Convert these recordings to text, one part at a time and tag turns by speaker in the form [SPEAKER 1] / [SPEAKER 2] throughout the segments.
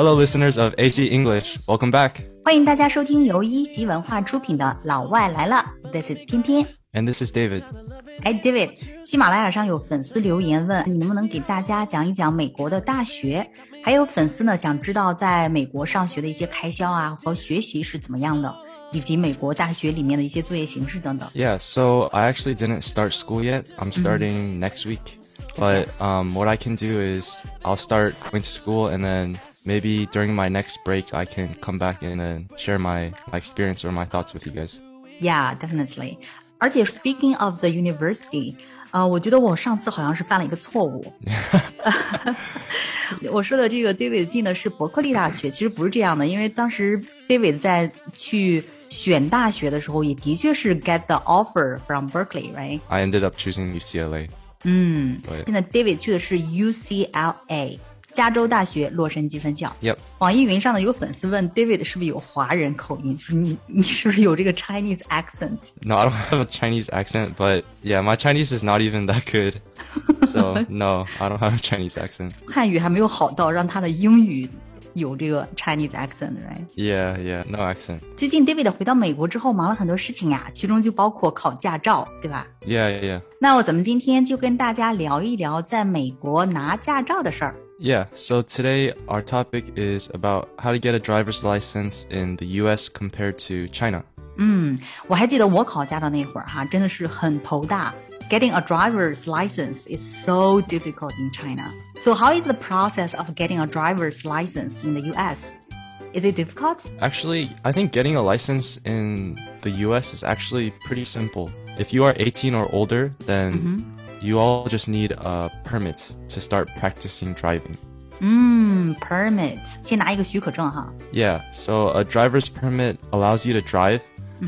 [SPEAKER 1] Hello, listeners of AC English. Welcome back.
[SPEAKER 2] 欢迎大家收听由一席文化出品的《老外来了》，This is 翩翩。
[SPEAKER 1] And this is David.
[SPEAKER 2] 哎，David，喜马拉雅上有粉丝留言问你能不能给大家讲一讲美国的大学，还有粉丝呢想知道在美国上学的一些开销啊和学习是怎么样的，以及美国大学里面的一些作业形式等等。
[SPEAKER 1] Yeah, so I actually didn't start school yet. I'm mm-hmm. starting next week. But um, what I can do is I'll start going to school and then maybe during my next break I can come back and then share my, my experience or my thoughts with you guys.
[SPEAKER 2] Yeah, definitely. 而且 speaking of the university，呃，我觉得我上次好像是犯了一个错误。我说的这个 David 进的是伯克利大学，其实不是这样的，因为当时 David 在去选大学的时候，也的确是 get the offer from Berkeley，right？
[SPEAKER 1] I ended up choosing UCLA.
[SPEAKER 2] 嗯
[SPEAKER 1] 对，
[SPEAKER 2] 现在 David 去的是 UCLA。 加州大学洛杉矶分校。
[SPEAKER 1] Yep.
[SPEAKER 2] 网易云上呢有粉丝问 David 是不是有华人口音，就是你你是不是有这个 Chinese
[SPEAKER 1] accent？No, I don't have a Chinese accent, but yeah, my Chinese is not even that good. So, no, I don't have a Chinese accent.
[SPEAKER 2] 汉语还没有好到让他的英语有这个 Chinese
[SPEAKER 1] accent，right？Yeah, yeah, no accent.
[SPEAKER 2] 最近 David 回到美国之后忙了很多事情呀，其中就包括考驾照，对吧
[SPEAKER 1] ？Yeah, yeah, yeah.
[SPEAKER 2] 那我咱们今天就跟大家聊一聊在美国拿驾照的事儿。
[SPEAKER 1] Yeah, so today our topic is about how to get a driver's license in the US compared to China.
[SPEAKER 2] 嗯，我还记得我考驾照那会儿哈，真的是很头大。Getting a driver's license is so difficult in China. So how is the process of getting a driver's license in the US? Is it difficult?
[SPEAKER 1] Actually, I think getting a license in the US is actually pretty simple. If you are 18 or older, then you all just need a permit to start practicing driving.
[SPEAKER 2] 嗯，permits，先拿一个许可证哈。
[SPEAKER 1] Yeah, so a driver's permit allows you to drive,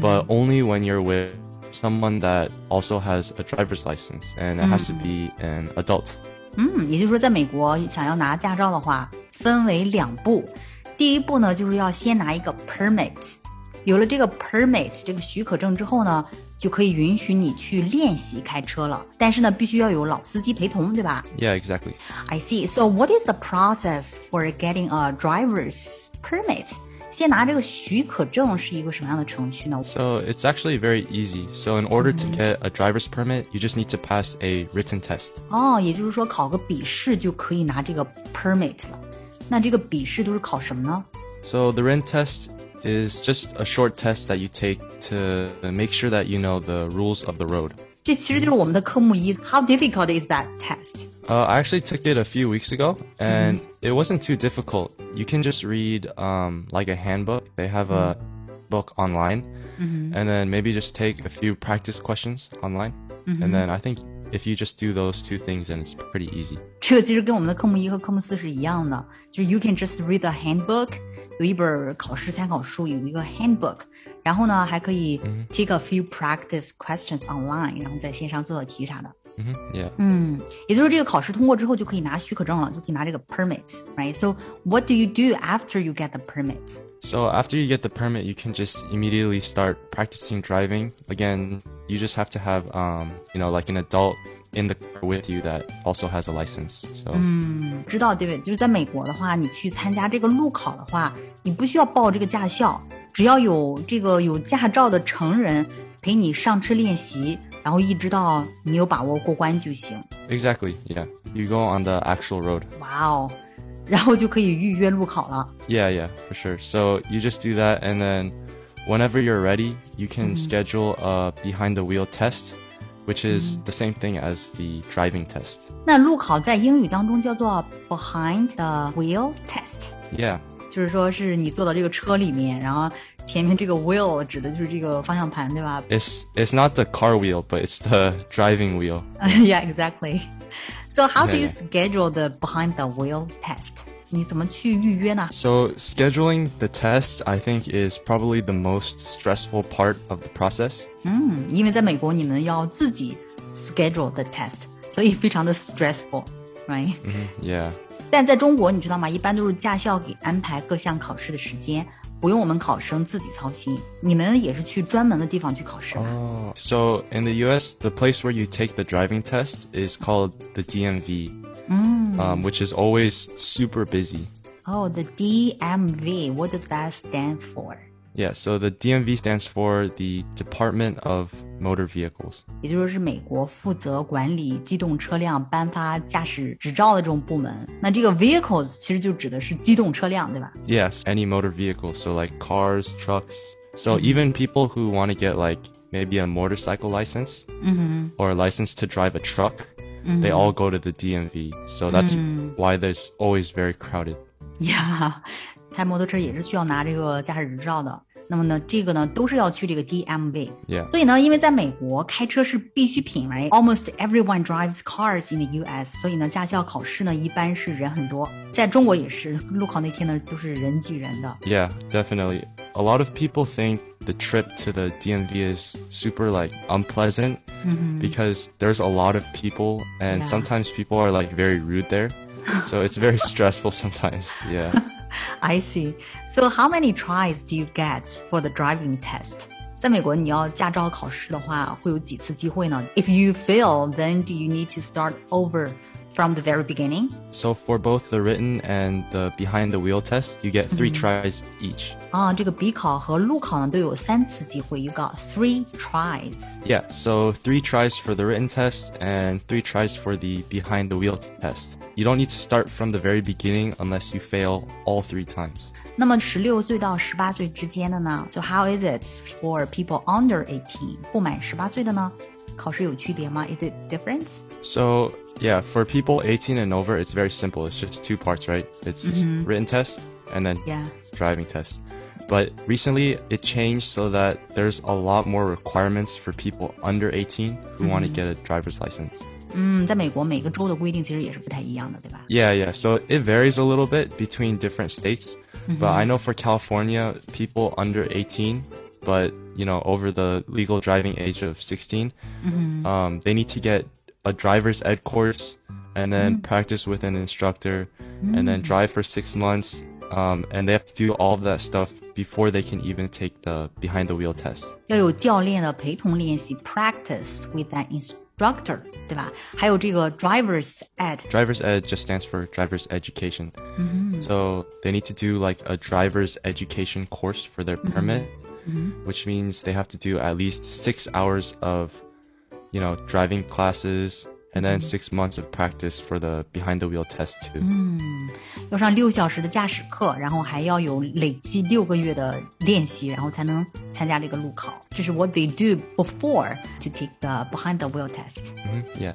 [SPEAKER 1] but only when you're with someone that also has a driver's license, and it has to be an adult.
[SPEAKER 2] 嗯，也就是说，在美国想要拿驾照的话，分为两步。第一步呢，就是要先拿一个 permit，有了这个 permit 这个许可证之后呢， 就可以允许你去练习开车了。但是呢，必须要有老司机陪同，对吧
[SPEAKER 1] Yeah, exactly.
[SPEAKER 2] ？I see. So what is the process for getting a driver's permit？先拿这个许可证是一个什么样的程序呢？
[SPEAKER 1] So it's actually very easy. So in order to get a driver's permit, you just need to pass a written test.
[SPEAKER 2] 哦，也就是说考个笔试就可以拿这个 permit 了。那这个笔试都是考什么呢？
[SPEAKER 1] So the written test is just a short test that you take to make sure that you know the rules of the road.
[SPEAKER 2] 这其实就是我们的科目一。How difficult is that test?
[SPEAKER 1] Uh, I actually took it a few weeks ago, and it wasn't too difficult. You can just read um, like a handbook. They have a book online, and then maybe just take a few practice questions online, and then I think if you just do those two things, then it's pretty easy.
[SPEAKER 2] 这个其实跟我们的科目一和科目四是一样的，就是 you can just read the handbook， 有一本考试参考书，有一个 handbook，然后呢还可以 take a few practice questions online，然后在线上做做题啥的。
[SPEAKER 1] hmm Yeah.
[SPEAKER 2] 嗯，也就是说这个考试通过之后就可以拿许可证了，就可以拿这个 permit，right？So what do you do after you get the permit？
[SPEAKER 1] So after you get the permit, you can just immediately start practicing driving. Again, you just have to have, um, you know, like an adult in the car with you that also has a license. So
[SPEAKER 2] 知道对不对？就是在美国的话，你去参加这个路考的话，你不需要报这个驾校，只要有这个有驾照的成人陪你上车练习，然后一直到你有把握过关就行。
[SPEAKER 1] exactly, yeah. You go on the actual road.
[SPEAKER 2] 哇哦，然后就可以预约路考了。
[SPEAKER 1] Yeah, yeah, for sure. So you just do that, and then whenever you're ready, you can schedule a behind the wheel test, which is the same thing as the driving test.
[SPEAKER 2] 那路考在英语当中叫做 behind the wheel test。
[SPEAKER 1] Yeah,
[SPEAKER 2] 就是说，是你坐到这个车里面，然后前面这个 wheel 指的就是这个方向盘，对吧
[SPEAKER 1] it's it's not the car wheel, but it's the driving wheel.
[SPEAKER 2] yeah, exactly. So how do you
[SPEAKER 1] Yeah.
[SPEAKER 2] schedule the behind the wheel test? 你怎么去预约呢？
[SPEAKER 1] So scheduling the test, I think, is probably the most stressful part of the process.
[SPEAKER 2] 嗯，因为在美国你们要自己 schedule the test，所以非常的 stressful，right？、
[SPEAKER 1] Yeah.
[SPEAKER 2] 但在中国，你知道吗？一般都是驾校给安排各项考试的时间，不用我们考生自己操心。你们也是去专门的地方去考试吧？
[SPEAKER 1] Oh. So in the U.S., the place where you take the driving test is called the DMV, um, which is always super busy.
[SPEAKER 2] Oh, the DMV. What does that stand for?
[SPEAKER 1] Yeah, so the DMV stands for the Department of Motor Vehicles.
[SPEAKER 2] 也就是美国负责管理机动车辆颁发驾驶执照的这种部门。那这个 vehicles 其实就指的是机动车辆，对吧？
[SPEAKER 1] Yes, any motor vehicle, so like cars, trucks. So even people who want to get like maybe a motorcycle license or a license to drive a truck, they all go to the DMV. So that's why there's always very crowded.
[SPEAKER 2] 呀，开摩托车也是需要拿这个驾驶执照的。那么呢，这个呢都是要去这个 DMV。
[SPEAKER 1] Yeah.
[SPEAKER 2] 所以呢，因为在美国开车是必需品，right? Almost everyone drives cars in the U.S. 所以呢，驾校考试呢一般是人很多。在中国也是，路考那天呢都是人挤人的。
[SPEAKER 1] Yeah, definitely. A lot of people think the trip to the DMV is super like unpleasant because there's a lot of people and
[SPEAKER 2] Yeah.
[SPEAKER 1] sometimes people are like very rude there. so it's very stressful sometimes. Yeah.
[SPEAKER 2] I see. So how many tries do you get for the driving test? 在美国，你要驾照考试的话，会有几次机会呢？If you fail, then do you need to start over from the very beginning?
[SPEAKER 1] So for both the written and the behind the wheel test, you get 3 tries each.
[SPEAKER 2] 啊，这个笔考和路考呢都有三次机会。You got three tries.
[SPEAKER 1] Yeah, so 3 tries for the written test and 3 tries for the behind the wheel test. You don't need to start from the very beginning unless you fail all 3 times.
[SPEAKER 2] 那么十六岁到十八岁之间的呢？就 How is it for people under eighteen？不满十八岁的呢？考试有区别吗？Is it different?
[SPEAKER 1] So yeah, for people 18 and over, it's very simple. It's just two parts, right? It's written test and then
[SPEAKER 2] Yeah.
[SPEAKER 1] driving test. But recently it changed so that there's a lot more requirements for people under 18 who want to get a driver's license.
[SPEAKER 2] 嗯，在美国每个州的规定其实也是不太一样的，对吧？
[SPEAKER 1] Yeah, yeah. So it varies a little bit between different states. But I know for California, people under 18, but you know, over the legal driving age of 16, um, they need to get a driver's ed course and then practice with an instructor and then drive for six months. Um, and they have to do all of that stuff before they can even take the behind the wheel test.
[SPEAKER 2] 要有教练的陪同练习，practice with an instructor，对吧？还有这个 driver's ed，
[SPEAKER 1] Driver's ed just stands for driver's education. So they need to do like a driver's education course for their permit, which means they have to do at least six hours of, you know, driving classes and then six months of practice for the behind the wheel test too.
[SPEAKER 2] 要上六小时的驾驶课，然后还要有累计六个月的练习，然后才能参加这个路考。这是 what they do before to take the behind the wheel test.
[SPEAKER 1] Mhm, Yeah.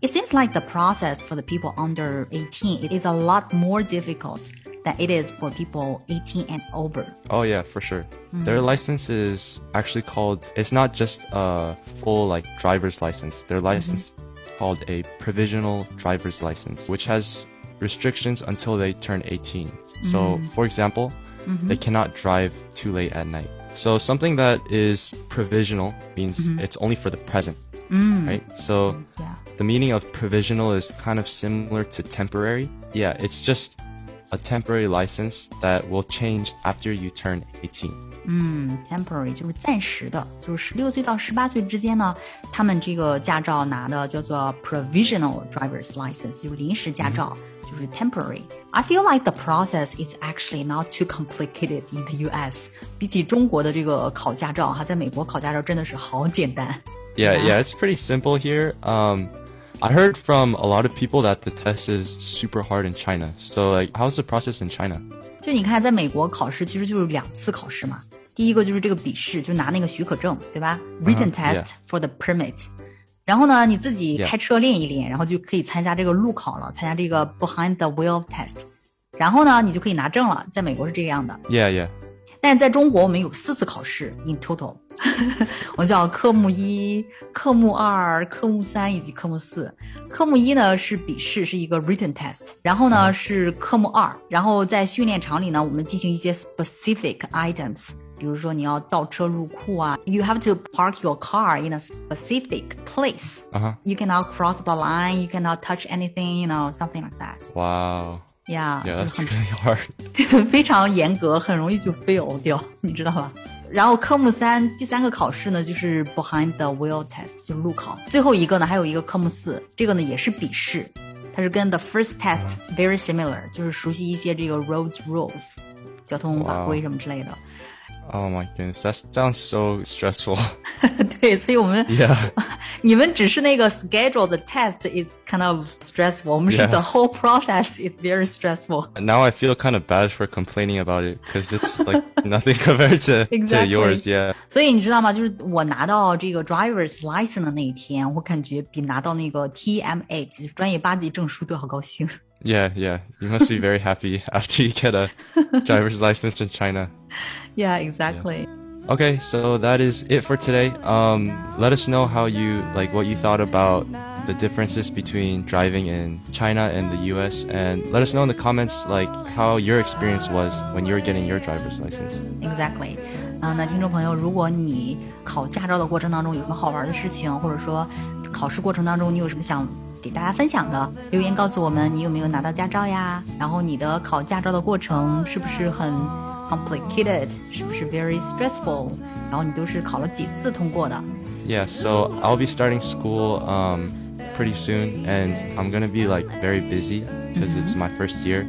[SPEAKER 2] It seems like the process for the people under 18 it is a lot more difficult than it is for people 18 and over.
[SPEAKER 1] Oh yeah, for sure. Mm-hmm. Their license is actually called. It's not just a full like driver's license. Their mm-hmm. license is called a provisional driver's license, which has restrictions until they turn 18. So, mm-hmm. for example, they cannot drive too late at night. So something that is provisional means it's only for the present, mm. right? So
[SPEAKER 2] Yeah.
[SPEAKER 1] the meaning of provisional is kind of similar to temporary. Yeah, it's just a temporary license that will change after you turn 18.
[SPEAKER 2] 嗯，temporary 就是暂时的，就是十六岁到十八岁之间呢，他们这个驾照拿的叫做 provisional driver's license，就是临时驾照，就是 temporary。I feel like the process is actually not too complicated in the U.S. 比起中国的这个考驾照，哈，在美国考驾照真的是好简单。
[SPEAKER 1] Yeah,
[SPEAKER 2] Yeah.
[SPEAKER 1] yeah, it's pretty simple here. Um, I heard from a lot of people that the test is super hard in China. So, like, how's the process in China?
[SPEAKER 2] 就你看，在美国考试其实就是两次考试嘛。第一个就是这个笔试，就拿那个许可证，对吧？Written test
[SPEAKER 1] yeah.
[SPEAKER 2] for the permit。然后呢，你自己
[SPEAKER 1] Yeah.
[SPEAKER 2] 开车练一练，然后就可以参加这个路考了，参加这个 behind the wheel test。然后呢，你就可以拿证了。在美国是这样的，
[SPEAKER 1] Yeah, yeah.
[SPEAKER 2] 但是在中国我们有四次考试 in total， 我叫科目一、科目二、科目三以及科目四。科目一呢是笔试，是一个 written test，然后呢是科目二，然后在训练场里呢，我们进行一些 specific items，比如说你要倒车入库啊，you have to park your car in a specific place。
[SPEAKER 1] Uh huh.
[SPEAKER 2] You cannot cross the line, you cannot touch anything, you know, something like that.
[SPEAKER 1] Wow. Yeah，Yeah,
[SPEAKER 2] 就是
[SPEAKER 1] that's really hard.
[SPEAKER 2] 非常严格，很容易就 fail 掉，你知道吧？然后科目三第三个考试呢，就是 behind the wheel test，就是路考。最后一个呢，还有一个科目四，这个呢也是笔试，它是跟 the first test very similar，就是熟悉一些这个 road rules，交通法规什么之类的。
[SPEAKER 1] Oh my goodness, that sounds so stressful.
[SPEAKER 2] 对，所以我们
[SPEAKER 1] Yeah.
[SPEAKER 2] 你们只是那个 schedule the test is kind of stressful，我们是
[SPEAKER 1] Yeah.
[SPEAKER 2] the whole process is very stressful。
[SPEAKER 1] Now I feel kind of bad for complaining about it because it's like nothing compared to, to
[SPEAKER 2] Exactly.
[SPEAKER 1] yours. Yeah.
[SPEAKER 2] 所以你知道吗？就是我拿到这个 driver's license 的那一天，我感觉比拿到那个 TM8 就是专业八级证书都要高兴。
[SPEAKER 1] Yeah, yeah. You must be very happy after you get a driver's license in China.
[SPEAKER 2] Yeah, exactly.
[SPEAKER 1] Okay, so that is it for today. Um, let us know how you like what you thought about the differences between driving in China and the U.S. and let us know in the comments like how your experience was when you were getting your driver's license.
[SPEAKER 2] Exactly. 啊、那听众朋友，如果你考驾照的过程当中有什么好玩的事情，或者说考试过程当中你有什么想 给大家分享的，留言告诉我们你有没有拿到驾照呀？然后你的考驾照的过程是不是很 complicated？是不是 very stressful？然后你都是考了几次通过的？
[SPEAKER 1] Yeah, so I'll be starting school um, pretty soon, and I'm gonna be like very busy because it's my first year.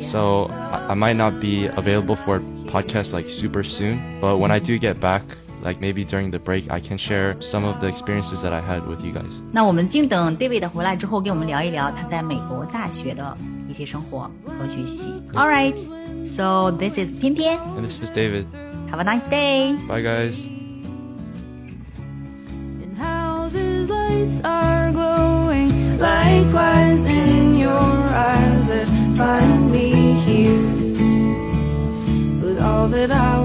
[SPEAKER 1] So I, I might not be available for podcasts like super soon, but when I do get back, like maybe during the break, I can share some of the experiences that I had with you guys.
[SPEAKER 2] 那我们静等 David 回来之后，跟我们聊一聊他在美国大学的一些生活和学习。All right, so this is 偏偏
[SPEAKER 1] And this is David.
[SPEAKER 2] Have a nice day.
[SPEAKER 1] Bye, guys.
[SPEAKER 3] In houses, lights are glowing. Likewise, in your eyes that find me here. With all that I